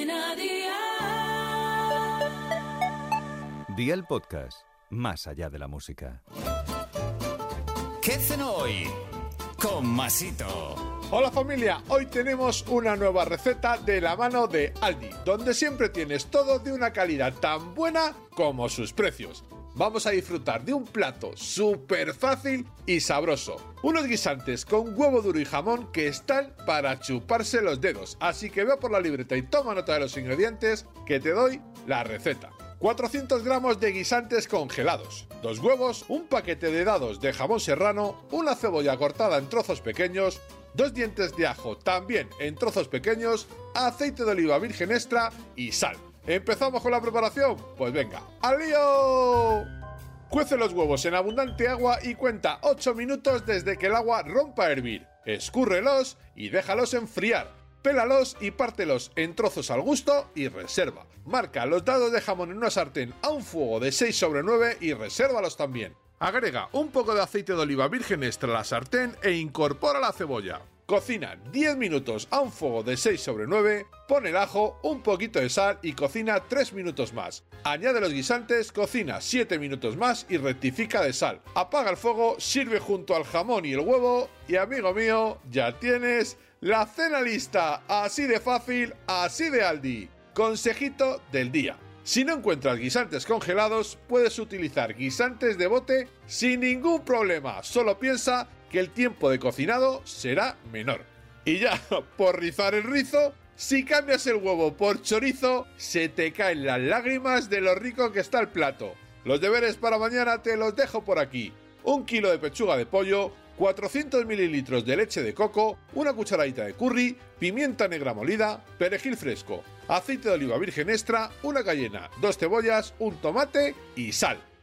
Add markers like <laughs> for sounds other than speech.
Cadena Dial. Día el podcast, más allá de la música. ¿Qué cenó hoy? Con Masito. Hola familia, hoy tenemos una nueva receta de la mano de Aldi, donde siempre tienes todo de una calidad tan buena como sus precios. Vamos a disfrutar de un plato súper fácil y sabroso. Unos guisantes con huevo duro y jamón que están para chuparse los dedos. Así que ve por la libreta y toma nota de los ingredientes que te doy la receta. 400 gramos de guisantes congelados, dos huevos, un paquete de dados de jamón serrano, una cebolla cortada en trozos pequeños, dos dientes de ajo también en trozos pequeños, aceite de oliva virgen extra y sal. ¿Empezamos con la preparación? Pues venga, ¡al lío! Cuece los huevos en abundante agua y cuenta 8 minutos desde que el agua rompa a hervir. Escúrrelos y déjalos enfriar. Pélalos y pártelos en trozos al gusto y reserva. Marca los dados de jamón en una sartén a un fuego de 6 sobre 9 y resérvalos también. Agrega un poco de aceite de oliva virgen extra a la sartén e incorpora la cebolla. Cocina 10 minutos a un fuego de 6 sobre 9, pon el ajo, un poquito de sal y cocina 3 minutos más. Añade los guisantes, cocina 7 minutos más y rectifica de sal. Apaga el fuego, sirve junto al jamón y el huevo y amigo mío, ya tienes la cena lista. Así de fácil, así de Aldi. Consejito del día. Si no encuentras guisantes congelados, puedes utilizar guisantes de bote sin ningún problema. Solo piensa que el tiempo de cocinado será menor. Y ya, <laughs> por rizar el rizo, si cambias el huevo por chorizo, se te caen las lágrimas de lo rico que está el plato. Los deberes para mañana te los dejo por aquí. Un kilo de pechuga de pollo, 400 mililitros de leche de coco, una cucharadita de curry, pimienta negra molida, perejil fresco, aceite de oliva virgen extra, una cayena, dos cebollas, un tomate y sal.